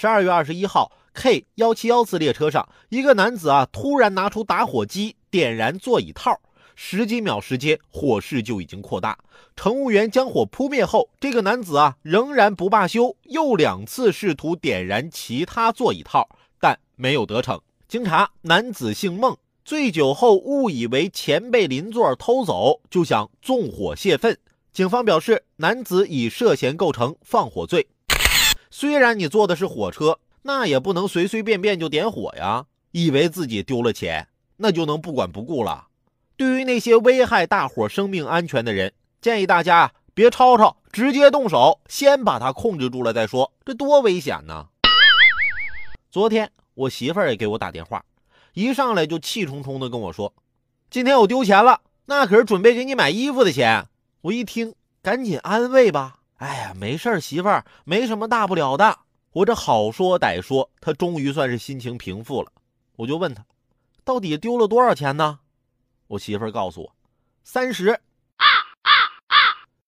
十二月二十一号，K 幺七幺次列车上，一个男子啊突然拿出打火机点燃座椅套，十几秒时间，火势就已经扩大。乘务员将火扑灭后，这个男子啊仍然不罢休，又两次试图点燃其他座椅套，但没有得逞。经查，男子姓孟，醉酒后误以为钱被邻座偷走，就想纵火泄愤。警方表示，男子已涉嫌构成放火罪。虽然你坐的是火车，那也不能随随便便就点火呀！以为自己丢了钱，那就能不管不顾了？对于那些危害大伙生命安全的人，建议大家别吵吵，直接动手，先把他控制住了再说。这多危险呢！昨天我媳妇儿也给我打电话，一上来就气冲冲的跟我说：“今天我丢钱了，那可是准备给你买衣服的钱。”我一听，赶紧安慰吧。哎呀，没事媳妇儿，没什么大不了的。我这好说歹说，他终于算是心情平复了。我就问他，到底丢了多少钱呢？我媳妇儿告诉我，三十。